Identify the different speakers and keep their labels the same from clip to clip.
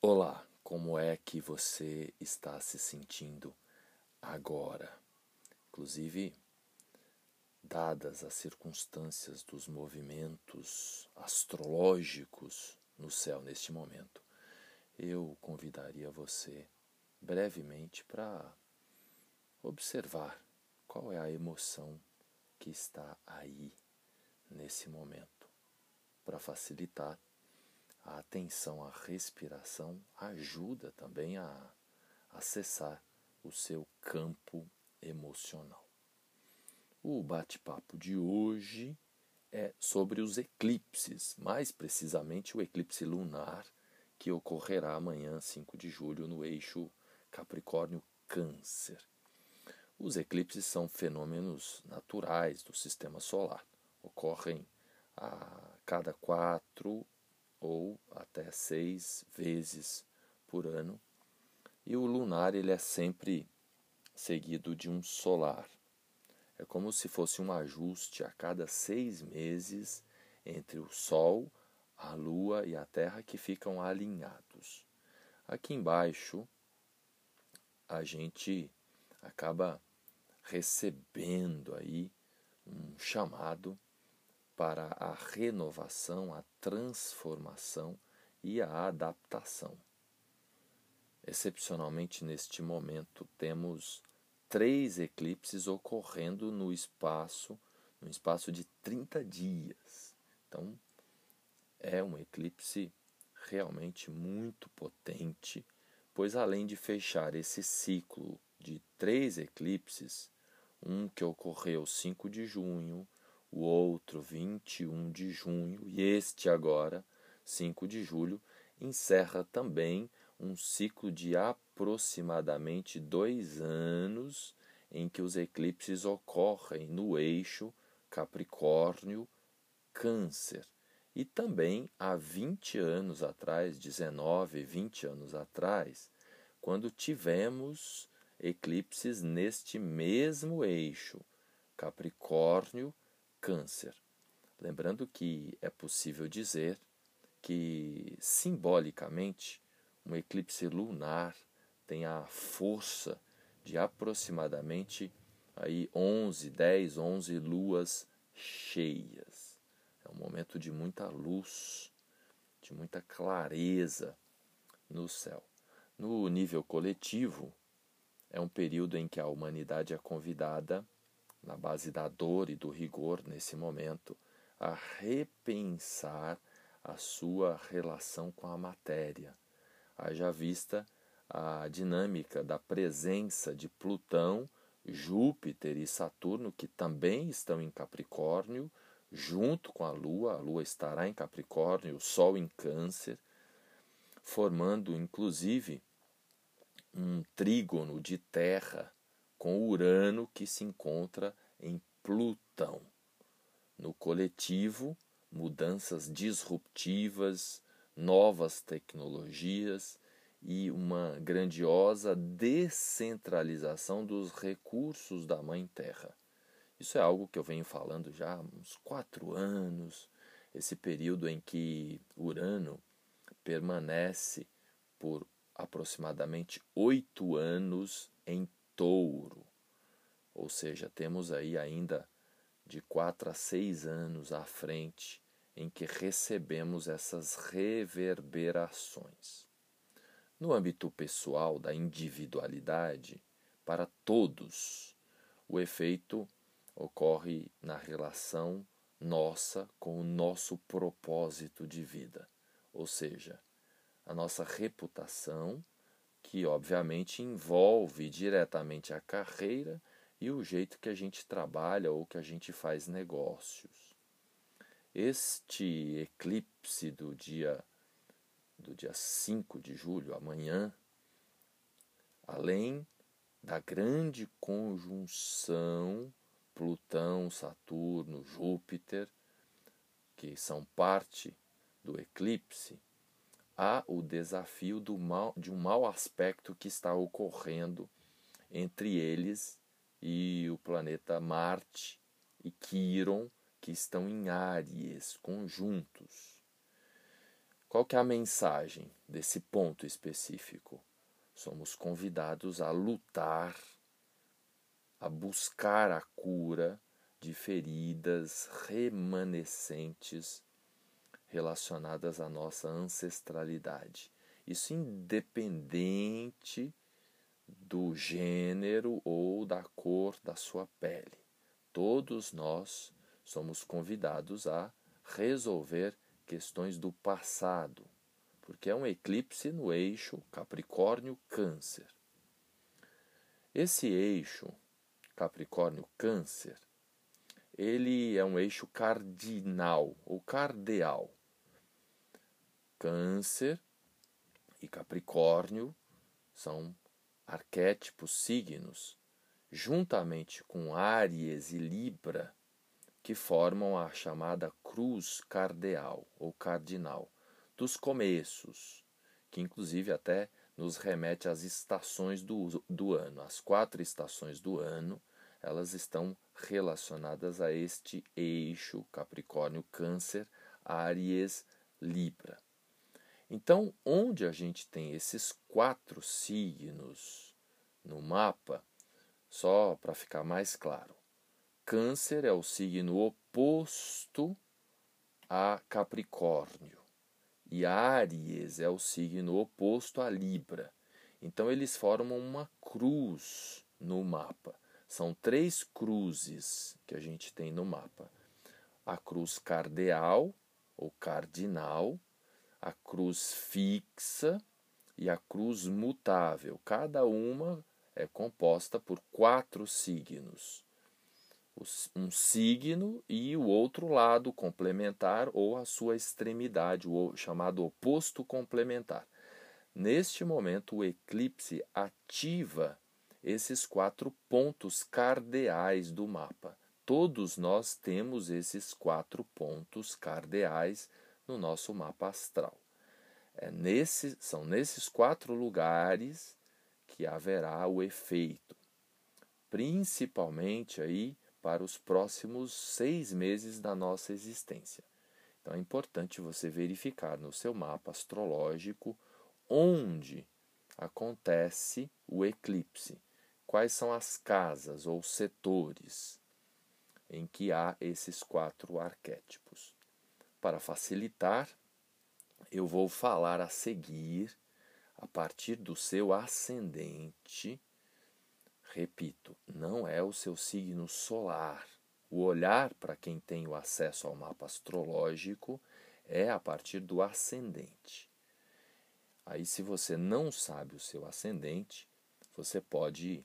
Speaker 1: Olá, como é que você está se sentindo agora? Inclusive, dadas as circunstâncias dos movimentos astrológicos no céu neste momento, eu convidaria você brevemente para observar qual é a emoção que está aí nesse momento, para facilitar a atenção à respiração ajuda também a acessar o seu campo emocional. O bate-papo de hoje é sobre os eclipses, mais precisamente o eclipse lunar que ocorrerá amanhã, 5 de julho, no eixo Capricórnio-Câncer. Os eclipses são fenômenos naturais do sistema solar. Ocorrem a cada quatro ou até seis vezes por ano. E o lunar ele é sempre seguido de um solar. É como se fosse um ajuste a cada seis meses entre o Sol, a Lua e a Terra que ficam alinhados. Aqui embaixo a gente acaba recebendo aí um chamado para a renovação, a transformação e a adaptação. Excepcionalmente neste momento temos três eclipses ocorrendo no espaço, no espaço de 30 dias. Então, é um eclipse realmente muito potente, pois além de fechar esse ciclo de três eclipses, um que ocorreu 5 de junho, o outro 21 de junho e este agora, 5 de julho, encerra também um ciclo de aproximadamente dois anos em que os eclipses ocorrem no eixo Capricórnio-Câncer. E também há 20 anos atrás, 19, 20 anos atrás, quando tivemos eclipses neste mesmo eixo, Capricórnio câncer. Lembrando que é possível dizer que, simbolicamente, um eclipse lunar tem a força de aproximadamente aí 11, 10, 11 luas cheias. É um momento de muita luz, de muita clareza no céu. No nível coletivo, é um período em que a humanidade é convidada na base da dor e do rigor nesse momento, a repensar a sua relação com a matéria. Haja vista a dinâmica da presença de Plutão, Júpiter e Saturno, que também estão em Capricórnio, junto com a Lua, a Lua estará em Capricórnio, o Sol em Câncer, formando inclusive um trígono de terra com Urano que se encontra em Plutão. No coletivo, mudanças disruptivas, novas tecnologias e uma grandiosa descentralização dos recursos da Mãe Terra. Isso é algo que eu venho falando já há uns quatro anos, esse período em que Urano permanece por aproximadamente oito anos em touro. Ou seja, temos aí ainda de quatro a seis anos à frente em que recebemos essas reverberações. No âmbito pessoal da individualidade, para todos, o efeito ocorre na relação nossa com o nosso propósito de vida, ou seja, a nossa reputação que obviamente envolve diretamente a carreira e o jeito que a gente trabalha ou que a gente faz negócios. Este eclipse do dia do dia 5 de julho, amanhã, além da grande conjunção Plutão, Saturno, Júpiter, que são parte do eclipse, há o desafio mal, de um mau aspecto que está ocorrendo entre eles e o planeta Marte e Quiron, que estão em Áries, conjuntos. Qual que é a mensagem desse ponto específico? Somos convidados a lutar, a buscar a cura de feridas remanescentes relacionadas à nossa ancestralidade. Isso independente do gênero ou da cor da sua pele. Todos nós somos convidados a resolver questões do passado, porque é um eclipse no eixo Capricórnio-Câncer. Esse eixo Capricórnio-Câncer, ele é um eixo cardinal ou cardeal. Câncer e Capricórnio são arquétipos, signos, juntamente com Áries e Libra, que formam a chamada cruz cardeal ou cardinal dos começos, que inclusive até nos remete às estações do, do ano. As quatro estações do ano, elas estão relacionadas a este eixo Capricórnio, Câncer, Áries, Libra. Então, onde a gente tem esses quatro signos no mapa, só para ficar mais claro, Câncer é o signo oposto a Capricórnio e Áries é o signo oposto a Libra. Então, eles formam uma cruz no mapa. São três cruzes que a gente tem no mapa: a cruz cardeal ou cardinal a cruz fixa e a cruz mutável. Cada uma é composta por quatro signos. Um signo e o outro lado complementar ou a sua extremidade, o chamado oposto complementar. Neste momento, o eclipse ativa esses quatro pontos cardeais do mapa. Todos nós temos esses quatro pontos cardeais no nosso mapa astral. É nesse, são nesses quatro lugares que haverá o efeito, principalmente aí para os próximos seis meses da nossa existência. Então é importante você verificar no seu mapa astrológico onde acontece o eclipse, quais são as casas ou setores em que há esses quatro arquétipos. Para facilitar, eu vou falar a seguir, a partir do seu ascendente. Repito, não é o seu signo solar. O olhar para quem tem o acesso ao mapa astrológico é a partir do ascendente. Aí, se você não sabe o seu ascendente, você pode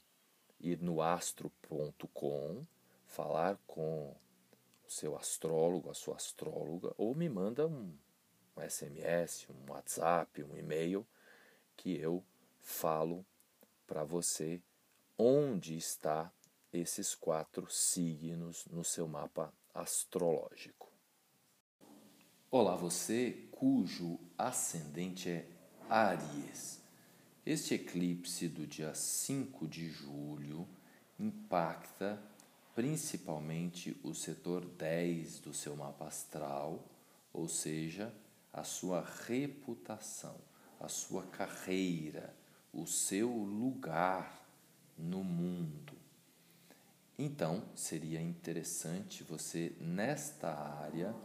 Speaker 1: ir no astro.com, falar com seu astrólogo, a sua astróloga, ou me manda um, um SMS, um WhatsApp, um e-mail, que eu falo para você onde está esses quatro signos no seu mapa astrológico. Olá, você cujo ascendente é Áries. Este eclipse do dia 5 de julho impacta principalmente o setor 10 do seu mapa astral, ou seja, a sua reputação, a sua carreira, o seu lugar no mundo. Então, seria interessante você, nesta área,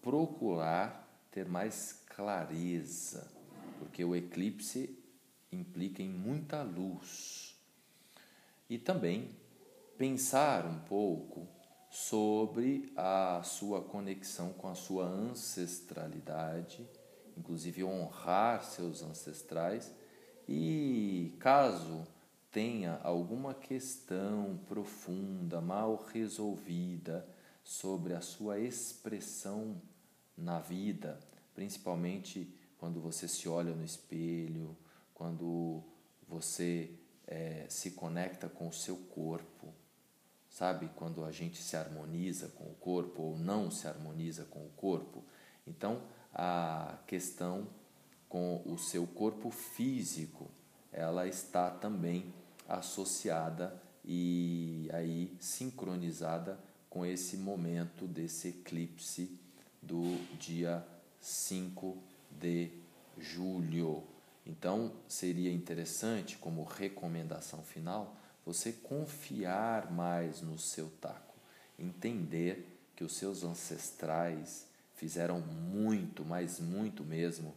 Speaker 1: procurar ter mais clareza, porque o eclipse implica em muita luz. E também pensar um pouco sobre a sua conexão com a sua ancestralidade, inclusive honrar seus ancestrais e caso tenha alguma questão profunda, mal resolvida sobre a sua expressão na vida, principalmente quando você se olha no espelho, quando você é, se conecta com o seu corpo, Sabe quando a gente se harmoniza com o corpo ou não se harmoniza com o corpo? Então, a questão com o seu corpo físico, ela está também associada e aí sincronizada com esse momento desse eclipse do dia 5 de julho. Então, seria interessante, como recomendação final, você confiar mais no seu taco, entender que os seus ancestrais fizeram muito, mas muito mesmo,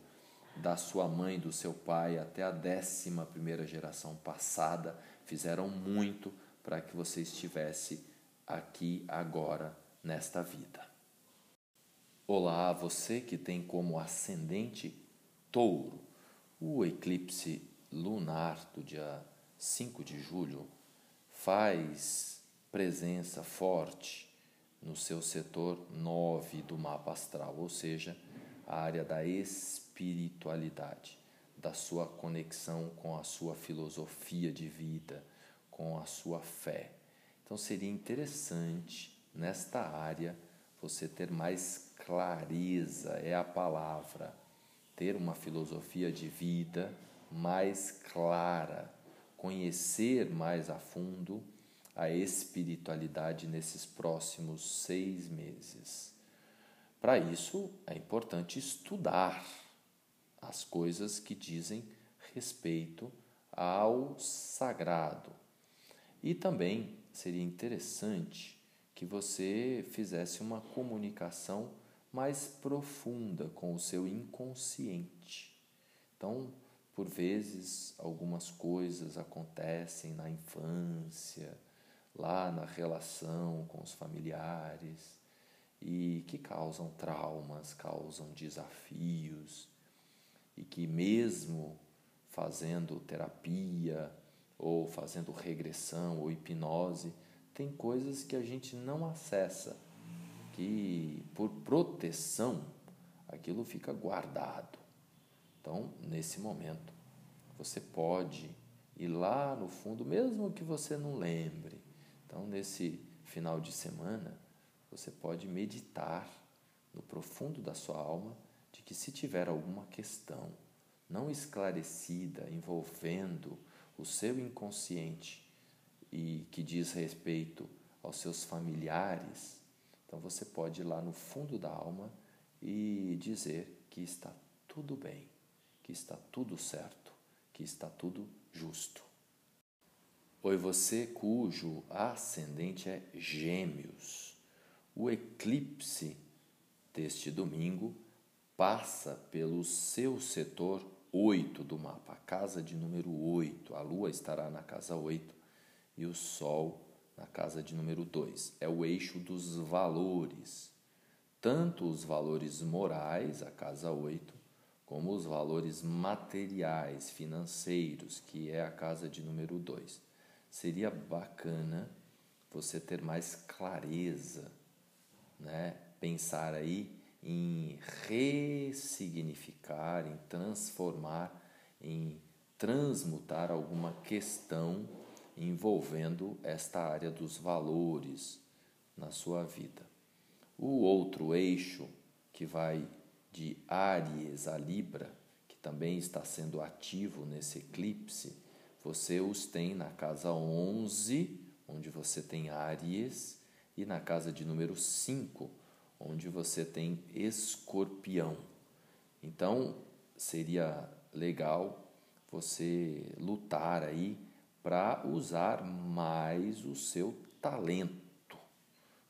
Speaker 1: da sua mãe, do seu pai até a décima primeira geração passada, fizeram muito para que você estivesse aqui agora nesta vida. Olá, você que tem como ascendente touro o eclipse lunar do dia 5 de julho faz presença forte no seu setor 9 do mapa astral, ou seja, a área da espiritualidade, da sua conexão com a sua filosofia de vida, com a sua fé. Então seria interessante nesta área você ter mais clareza, é a palavra, ter uma filosofia de vida mais clara, conhecer mais a fundo a espiritualidade nesses próximos seis meses. Para isso, é importante estudar as coisas que dizem respeito ao sagrado. E também seria interessante que você fizesse uma comunicação mais profunda com o seu inconsciente. Então, por vezes, algumas coisas acontecem na infância, lá na relação com os familiares e que causam traumas, causam desafios e que, mesmo fazendo terapia ou fazendo regressão ou hipnose, tem coisas que a gente não acessa, que por proteção aquilo fica guardado. Então, nesse momento, você pode ir lá no fundo, mesmo que você não lembre. Então, nesse final de semana, você pode meditar no profundo da sua alma de que se tiver alguma questão não esclarecida envolvendo o seu inconsciente e que diz respeito aos seus familiares, então você pode ir lá no fundo da alma e dizer que está tudo bem, que está tudo certo, que está tudo justo. Oi, você cujo ascendente é Gêmeos. O eclipse deste domingo passa pelo seu setor 8 do mapa, a casa de número 8. A lua estará na casa 8 e o sol na casa de número 2. É o eixo dos valores, tanto os valores morais, a casa 8, como os valores materiais, financeiros, que é a casa de número 2. Seria bacana você ter mais clareza, né? Pensar aí em ressignificar, em transformar, em transmutar alguma questão envolvendo esta área dos valores na sua vida. O outro eixo que vai de Áries a Libra, que também está sendo ativo nesse eclipse, você os tem na casa 11, onde você tem Áries, e na casa de número 5, onde você tem Escorpião. Então, seria legal você lutar aí para usar mais o seu talento.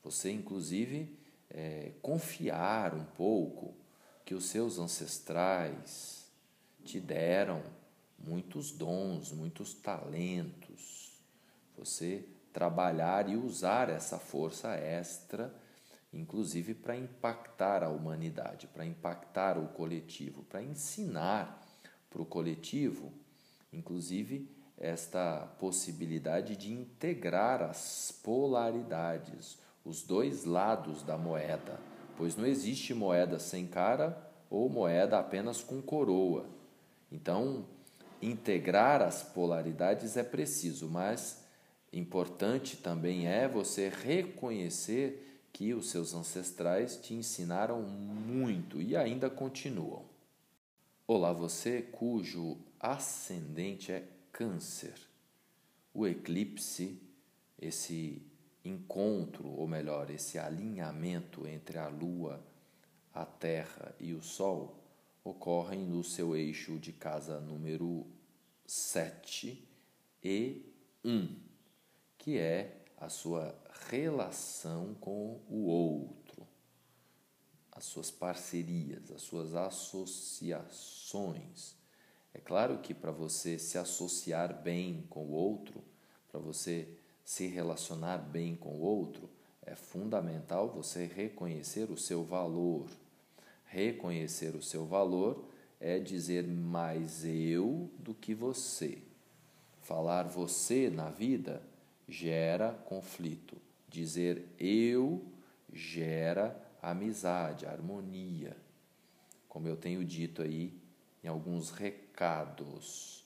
Speaker 1: Você, inclusive, é, confiar um pouco que os seus ancestrais te deram muitos dons, muitos talentos. Você trabalhar e usar essa força extra, inclusive para impactar a humanidade, para impactar o coletivo, para ensinar para o coletivo, inclusive esta possibilidade de integrar as polaridades, os dois lados da moeda, pois não existe moeda sem cara ou moeda apenas com coroa. Então, integrar as polaridades é preciso, mas importante também é você reconhecer que os seus ancestrais te ensinaram muito e ainda continuam. Olá, você cujo ascendente é Câncer. O eclipse, esse encontro, ou melhor, esse alinhamento entre a Lua, a Terra e o Sol, ocorrem no seu eixo de casa número 7 e 1, que é a sua relação com o outro, as suas parcerias, as suas associações. É claro que para você se associar bem com o outro, para você se relacionar bem com o outro, é fundamental você reconhecer o seu valor. Reconhecer o seu valor é dizer mais eu do que você. Falar você na vida gera conflito. Dizer eu gera amizade, harmonia. Como eu tenho dito aí em alguns recados.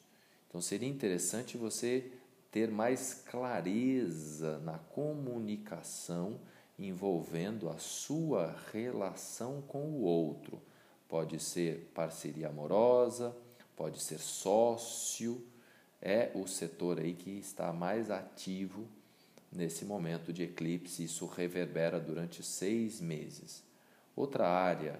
Speaker 1: Então seria interessante você ter mais clareza na comunicação envolvendo a sua relação com o outro. Pode ser parceria amorosa, pode ser sócio, é o setor aí que está mais ativo nesse momento de eclipse. Isso reverbera durante seis meses. Outra área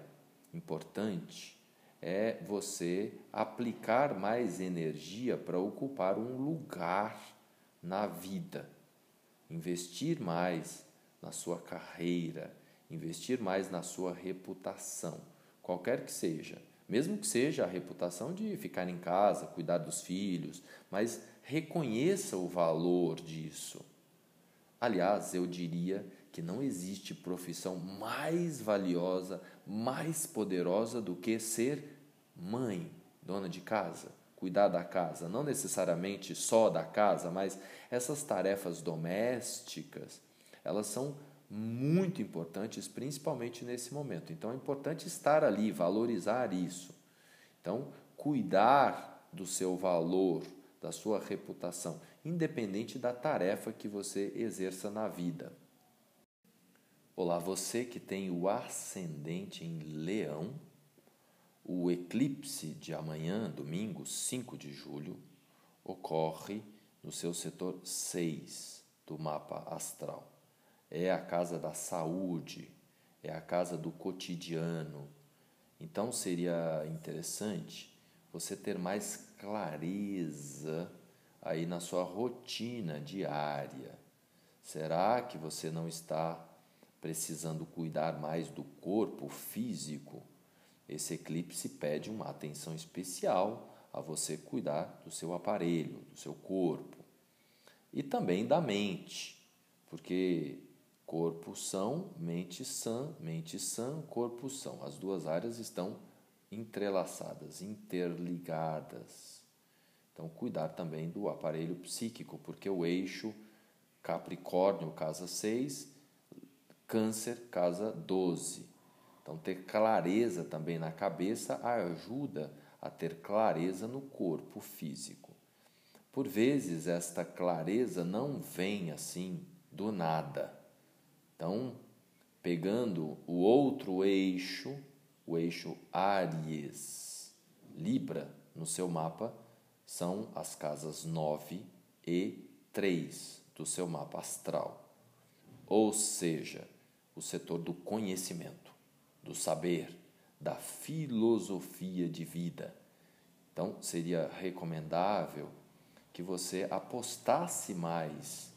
Speaker 1: importante é você aplicar mais energia para ocupar um lugar na vida, investir mais na sua carreira, investir mais na sua reputação, qualquer que seja. Mesmo que seja a reputação de ficar em casa, cuidar dos filhos, mas reconheça o valor disso. Aliás, eu diria que não existe profissão mais valiosa, mais poderosa do que ser mãe, dona de casa cuidar da casa, não necessariamente só da casa, mas essas tarefas domésticas, elas são muito importantes, principalmente nesse momento. Então é importante estar ali, valorizar isso. Então, cuidar do seu valor, da sua reputação, independente da tarefa que você exerça na vida. Olá, você que tem o ascendente em Leão, o eclipse de amanhã, domingo, 5 de julho, ocorre no seu setor 6 do mapa astral. É a casa da saúde, é a casa do cotidiano. Então seria interessante você ter mais clareza aí na sua rotina diária. Será que você não está precisando cuidar mais do corpo físico? Esse eclipse pede uma atenção especial a você cuidar do seu aparelho, do seu corpo e também da mente, porque corpo são, mente sã, mente sã, corpo são. As duas áreas estão entrelaçadas, interligadas. Então, cuidar também do aparelho psíquico, porque o eixo Capricórnio, casa 6, Câncer, casa 12. Então, ter clareza também na cabeça ajuda a ter clareza no corpo físico. Por vezes, esta clareza não vem assim do nada. Então, pegando o outro eixo, o eixo Aries, Libra, no seu mapa, são as casas 9 e 3 do seu mapa astral. Ou seja, o setor do conhecimento do saber, da filosofia de vida. Então, seria recomendável que você apostasse mais,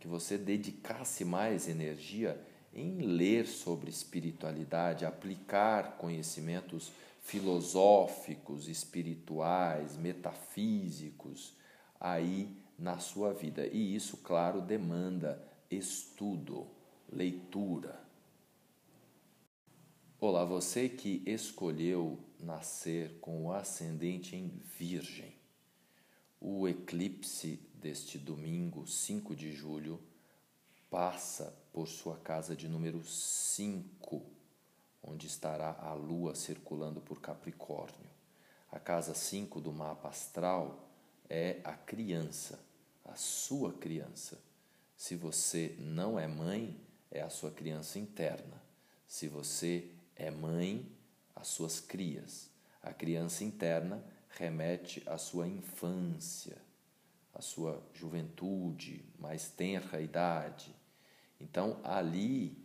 Speaker 1: que você dedicasse mais energia em ler sobre espiritualidade, aplicar conhecimentos filosóficos, espirituais, metafísicos aí na sua vida. E isso, claro, demanda estudo, leitura. Olá, você que escolheu nascer com o ascendente em Virgem. O eclipse deste domingo, 5 de julho, passa por sua casa de número 5, onde estará a lua circulando por Capricórnio. A casa 5 do mapa astral é a criança, a sua criança. Se você não é mãe, é a sua criança interna. Se você é mãe às suas crias. A criança interna remete à sua infância, à sua juventude, mais tenra idade. Então, ali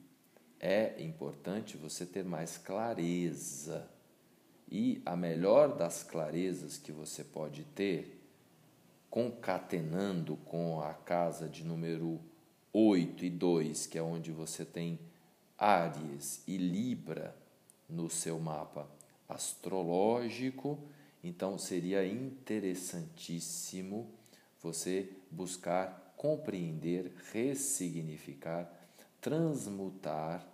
Speaker 1: é importante você ter mais clareza E a melhor das clarezas que você pode ter, concatenando com a casa de número 8 e 2, que é onde você tem Áries e Libra no seu mapa astrológico, então seria interessantíssimo você buscar compreender, ressignificar, transmutar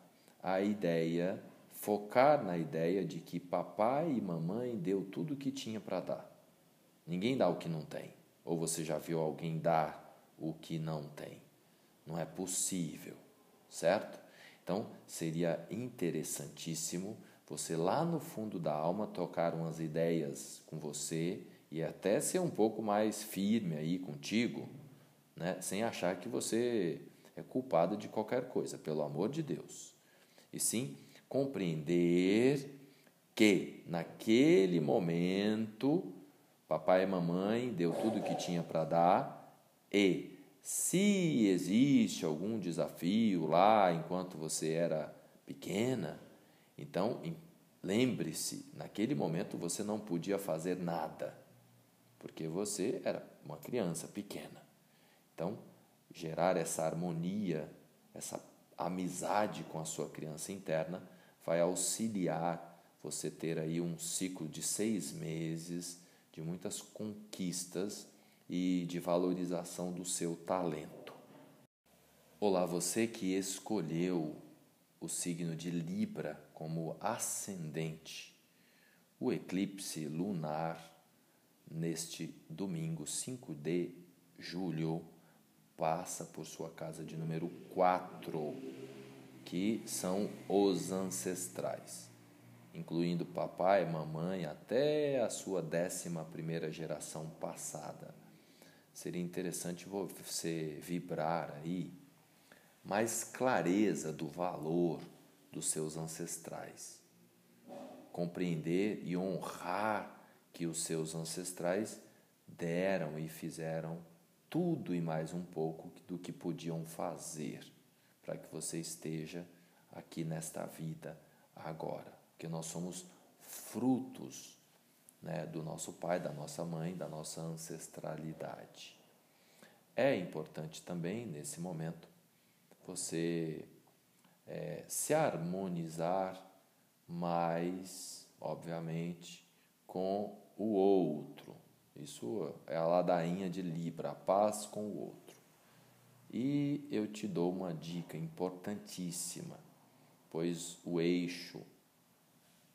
Speaker 1: a ideia, focar na ideia de que papai e mamãe deu tudo o que tinha para dar. Ninguém dá o que não tem. Ou você já viu alguém dar o que não tem? Não é possível, certo? Então, seria interessantíssimo você lá no fundo da alma tocar umas ideias com você e até ser um pouco mais firme aí contigo, né? sem achar que você é culpado de qualquer coisa, pelo amor de Deus. E sim compreender que naquele momento papai e mamãe deu tudo o que tinha para dar e se existe algum desafio lá enquanto você era pequena, então lembre-se, naquele momento você não podia fazer nada, porque você era uma criança pequena. Então, gerar essa harmonia, essa amizade com a sua criança interna vai auxiliar você ter aí um ciclo de seis meses de muitas conquistas e de valorização do seu talento. Olá, você que escolheu o signo de Libra como ascendente. O eclipse lunar neste domingo 5 de julho passa por sua casa de número 4, que são os ancestrais, incluindo papai, mamãe, até a sua décima primeira geração passada seria interessante você vibrar aí mais clareza do valor dos seus ancestrais. Compreender e honrar que os seus ancestrais deram e fizeram tudo e mais um pouco do que podiam fazer para que você esteja aqui nesta vida agora. Porque nós somos frutos né, do nosso pai, da nossa mãe, da nossa ancestralidade. É importante também, nesse momento, você é, se harmonizar mais, obviamente, com o outro. Isso é a ladainha de Libra, a paz com o outro. E eu te dou uma dica importantíssima, pois o eixo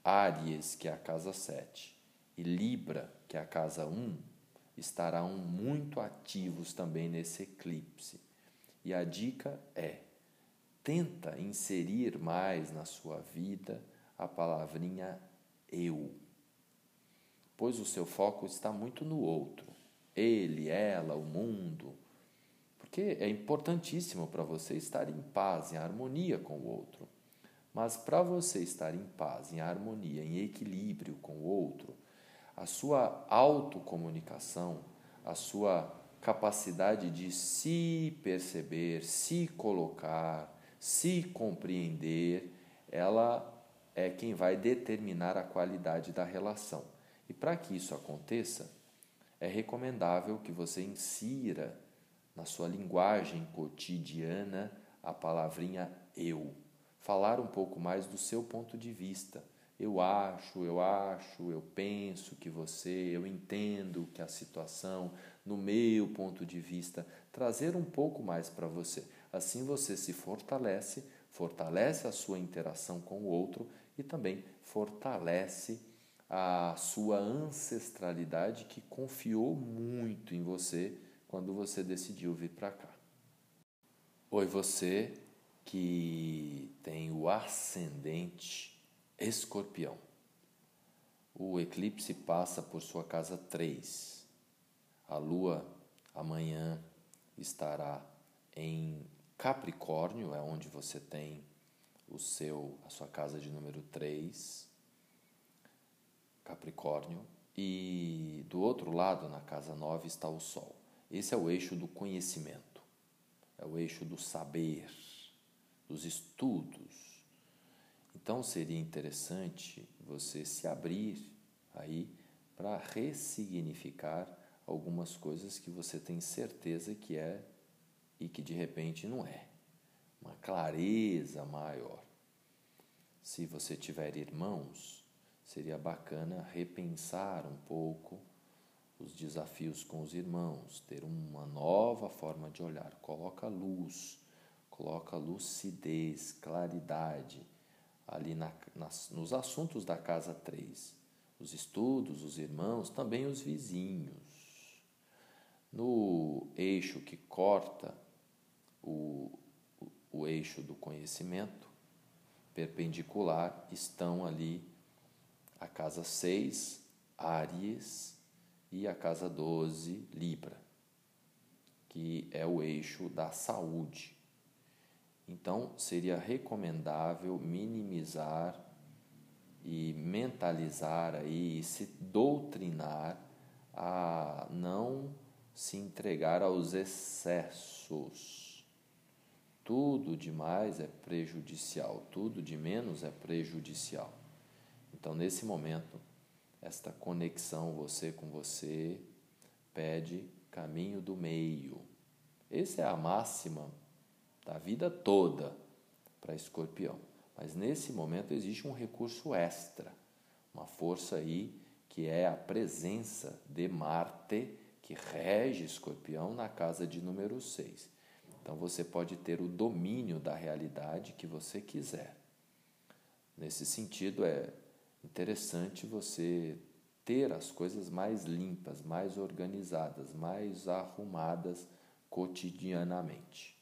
Speaker 1: Áries, que é a casa 7, e Libra, que é a casa 1, estarão muito ativos também nesse eclipse. E a dica é: tenta inserir mais na sua vida a palavrinha eu. Pois o seu foco está muito no outro. Ele, ela, o mundo. Porque é importantíssimo para você estar em paz, em harmonia com o outro. Mas para você estar em paz, em harmonia, em equilíbrio com o outro, a sua autocomunicação, a sua capacidade de se perceber, se colocar, se compreender, ela é quem vai determinar a qualidade da relação. E para que isso aconteça, é recomendável que você insira na sua linguagem cotidiana a palavrinha eu. Falar um pouco mais do seu ponto de vista eu acho, eu acho, eu penso que você, eu entendo que a situação, no meu ponto de vista, trazer um pouco mais para você. Assim você se fortalece, fortalece a sua interação com o outro e também fortalece a sua ancestralidade que confiou muito em você quando você decidiu vir para cá. Oi, você que tem o ascendente Escorpião. O eclipse passa por sua casa 3. A lua amanhã estará em Capricórnio, é onde você tem o seu a sua casa de número 3. Capricórnio e do outro lado, na casa 9, está o sol. Esse é o eixo do conhecimento. É o eixo do saber, dos estudos, então seria interessante você se abrir aí para ressignificar algumas coisas que você tem certeza que é e que de repente não é. Uma clareza maior. Se você tiver irmãos, seria bacana repensar um pouco os desafios com os irmãos, ter uma nova forma de olhar. Coloca luz, coloca lucidez, claridade ali na, nas, nos assuntos da casa 3 os estudos, os irmãos, também os vizinhos. No eixo que corta o, o, eixo do conhecimento, perpendicular, estão ali a casa 6, Áries, e a casa 12, Libra, que é o eixo da saúde. Então, seria recomendável minimizar e mentalizar aí e se doutrinar a não se entregar aos excessos. Tudo demais é prejudicial, tudo de menos é prejudicial. Então, nesse momento, esta conexão você com você pede caminho do meio. Essa é a máxima da vida toda para escorpião. Mas nesse momento existe um recurso extra, uma força aí que é a presença de Marte, que rege Escorpião na casa de número 6. Então você pode ter o domínio da realidade que você quiser. Nesse sentido, é interessante você ter as coisas mais limpas, mais organizadas, mais arrumadas cotidianamente.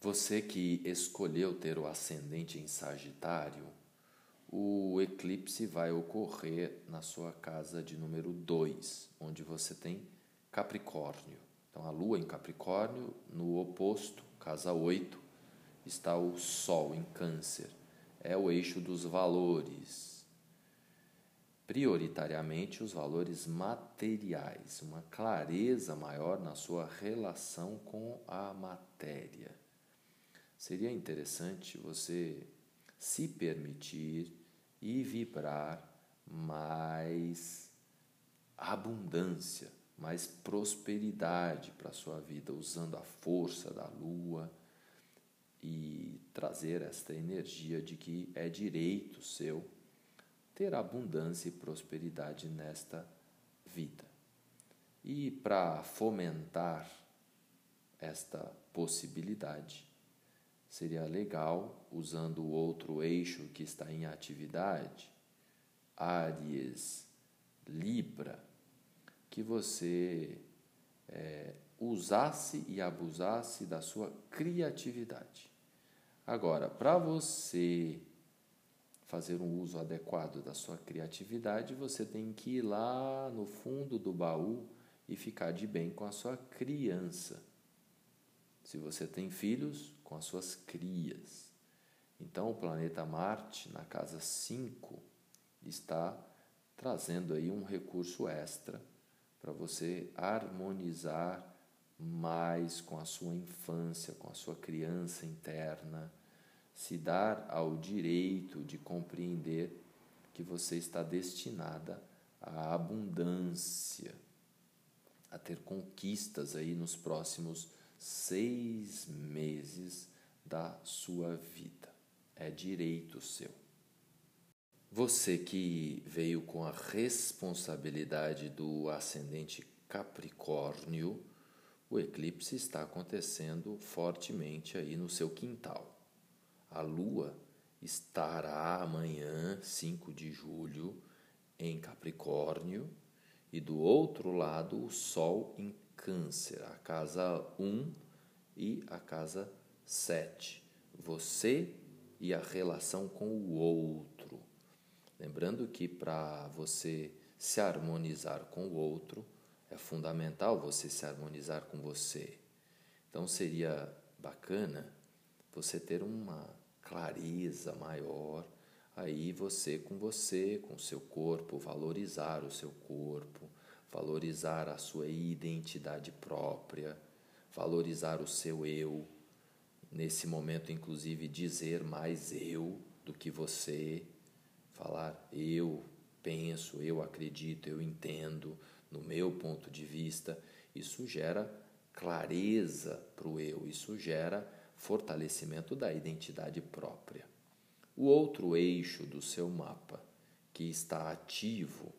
Speaker 1: Você que escolheu ter o ascendente em Sagitário, o eclipse vai ocorrer na sua casa de número 2, onde você tem Capricórnio. Então, a Lua em Capricórnio, no oposto, casa 8, está o Sol em Câncer. É o eixo dos valores. Prioritariamente os valores materiais, uma clareza maior na sua relação com a matéria seria interessante você se permitir e vibrar mais abundância, mais prosperidade para a sua vida, usando a força da lua e trazer esta energia de que é direito seu ter abundância e prosperidade nesta vida. E para fomentar esta possibilidade, seria legal, usando o outro eixo que está em atividade, Áries, Libra, que você é, usasse e abusasse da sua criatividade. Agora, para você fazer um uso adequado da sua criatividade, você tem que ir lá no fundo do baú e ficar de bem com a sua criança. Se você tem filhos, com as suas crias. Então, o planeta Marte, na casa 5, está trazendo aí um recurso extra para você harmonizar mais com a sua infância, com a sua criança interna, se dar ao direito de compreender que você está destinada à abundância, a ter conquistas aí nos próximos seis meses da sua vida. É direito seu. Você que veio com a responsabilidade do ascendente Capricórnio, o eclipse está acontecendo fortemente aí no seu quintal. A lua estará amanhã, 5 de julho, em Capricórnio, e do outro lado o sol em Câncer, a casa 1 e a casa 7. Você e a relação com o outro. Lembrando que para você se harmonizar com o outro, é fundamental você se harmonizar com você. Então seria bacana você ter uma clareza maior aí você com você, com seu corpo, valorizar o seu corpo, valorizar a sua identidade própria, valorizar o seu eu. Nesse momento, inclusive, dizer mais eu do que você, falar eu penso, eu acredito, eu entendo, no meu ponto de vista, isso gera clareza para o eu, isso gera fortalecimento da identidade própria. O outro eixo do seu mapa que está ativo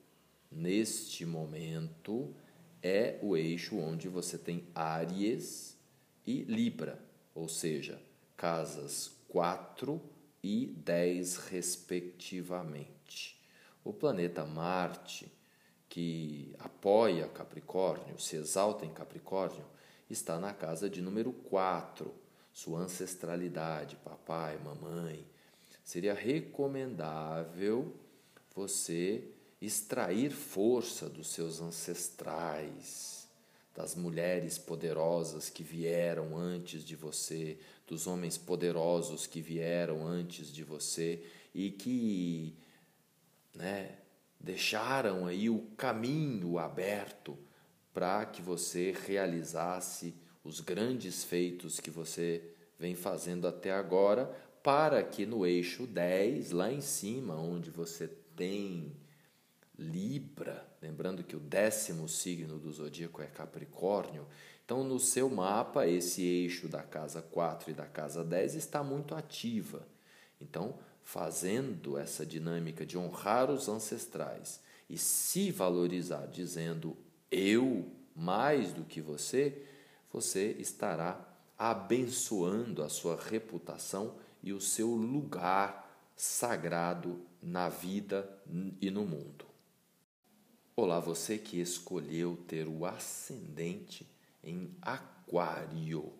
Speaker 1: neste momento é o eixo onde você tem Áries e Libra, ou seja, casas 4 e 10 respectivamente. O planeta Marte, que apoia Capricórnio, se exalta em Capricórnio, está na casa de número 4, sua ancestralidade, papai, mamãe. Seria recomendável você extrair força dos seus ancestrais, das mulheres poderosas que vieram antes de você, dos homens poderosos que vieram antes de você e que né, deixaram aí o caminho aberto para que você realizasse os grandes feitos que você vem fazendo até agora, para que no eixo 10, lá em cima, onde você tem Libra, lembrando que o décimo signo do zodíaco é Capricórnio, então no seu mapa esse eixo da casa 4 e da casa 10 está muito ativa. Então, fazendo essa dinâmica de honrar os ancestrais e se valorizar, dizendo eu mais do que você, você estará abençoando a sua reputação e o seu lugar sagrado na vida e no mundo. Olá, você que escolheu ter o ascendente em Aquário.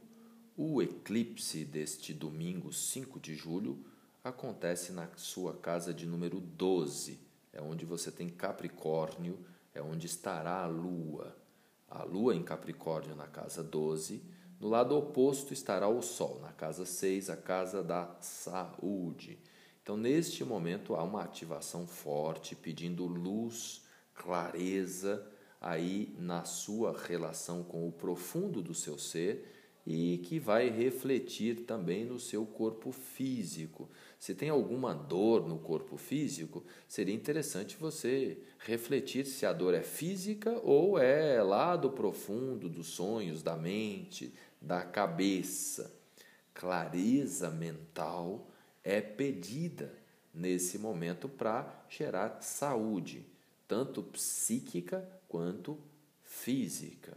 Speaker 1: O eclipse deste domingo 5 de julho acontece na sua casa de número 12, é onde você tem Capricórnio, é onde estará a Lua. A Lua em Capricórnio na casa 12, no lado oposto estará o Sol, na casa 6, a casa da saúde. Então, neste momento, há uma ativação forte pedindo luz, clareza aí na sua relação com o profundo do seu ser e que vai refletir também no seu corpo físico. Se tem alguma dor no corpo físico, seria interessante você refletir se a dor é física ou é lá do profundo dos sonhos, da mente, da cabeça. Clareza mental é pedida nesse momento para gerar saúde, tanto psíquica quanto física.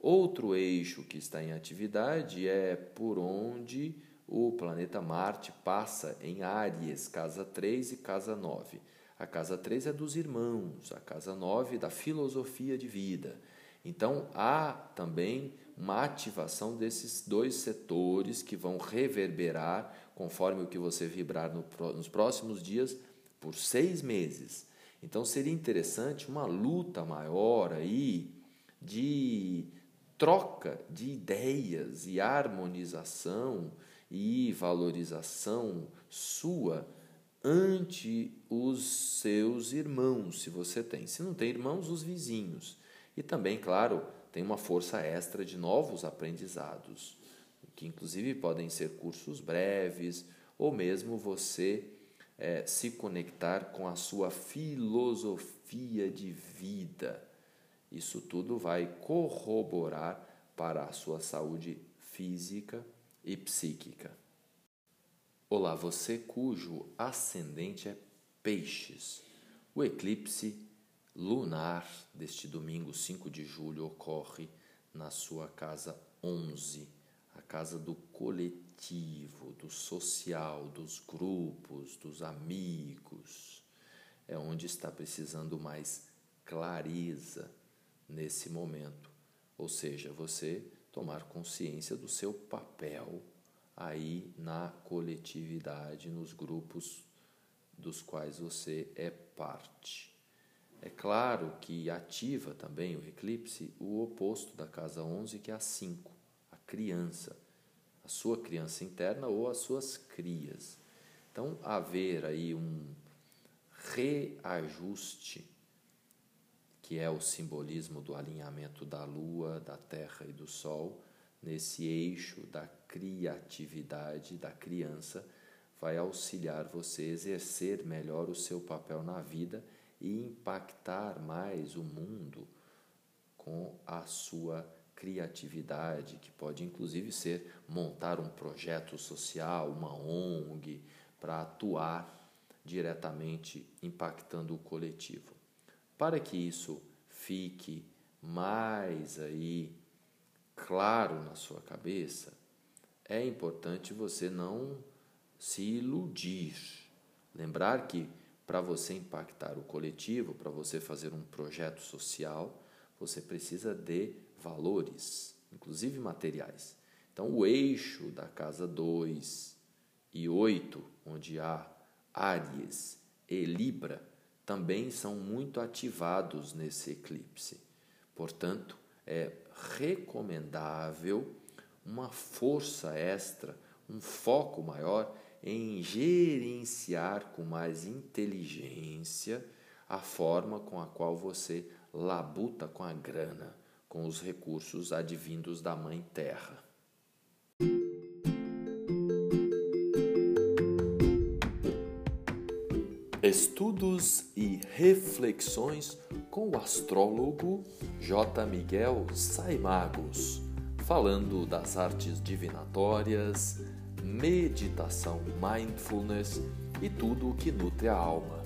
Speaker 1: Outro eixo que está em atividade é por onde o planeta Marte passa em Áries, casa 3 e casa 9. A casa 3 é dos irmãos, a casa 9 da filosofia de vida. Então há também uma ativação desses dois setores que vão reverberar conforme o que você vibrar no, nos próximos dias por seis meses. Então seria interessante uma luta maior aí de troca de ideias e harmonização e valorização sua ante os seus irmãos, se você tem. Se não tem irmãos, os vizinhos. E também, claro, tem uma força extra de novos aprendizados, que inclusive podem ser cursos breves ou mesmo você é, se conectar com a sua filosofia de vida isso tudo vai corroborar para a sua saúde física e psíquica. Olá, você cujo ascendente é Peixes. O eclipse lunar deste domingo 5 de julho ocorre na sua casa 11, a casa do coletivo, do social, dos grupos, dos amigos. É onde está precisando mais clareza nesse momento. Ou seja, você tomar consciência do seu papel aí na coletividade, nos grupos dos quais você é parte. É claro que ativa também o eclipse o oposto da casa 11, que é a 5, a criança, a sua criança interna ou as suas crias. Então, haver aí um reajuste que é o simbolismo do alinhamento da Lua, da Terra e do Sol, nesse eixo da criatividade da criança, vai auxiliar você a exercer melhor o seu papel na vida e impactar mais o mundo com a sua criatividade, que pode inclusive ser montar um projeto social, uma ONG, para atuar diretamente impactando o coletivo. Para que isso fique mais aí claro na sua cabeça, é importante você não se iludir. Lembrar que para você impactar o coletivo, para você fazer um projeto social, você precisa de valores, inclusive materiais. Então, o eixo da casa 2 e 8, onde há Áries e Libra, também são muito ativados nesse eclipse. Portanto, é recomendável uma força extra, um foco maior em gerenciar com mais inteligência a forma com a qual você labuta com a grana, com os recursos advindos da Mãe Terra. Estudos e reflexões com o astrólogo J. Miguel Saimagos, falando das artes divinatórias, meditação, mindfulness e tudo o que nutre a alma.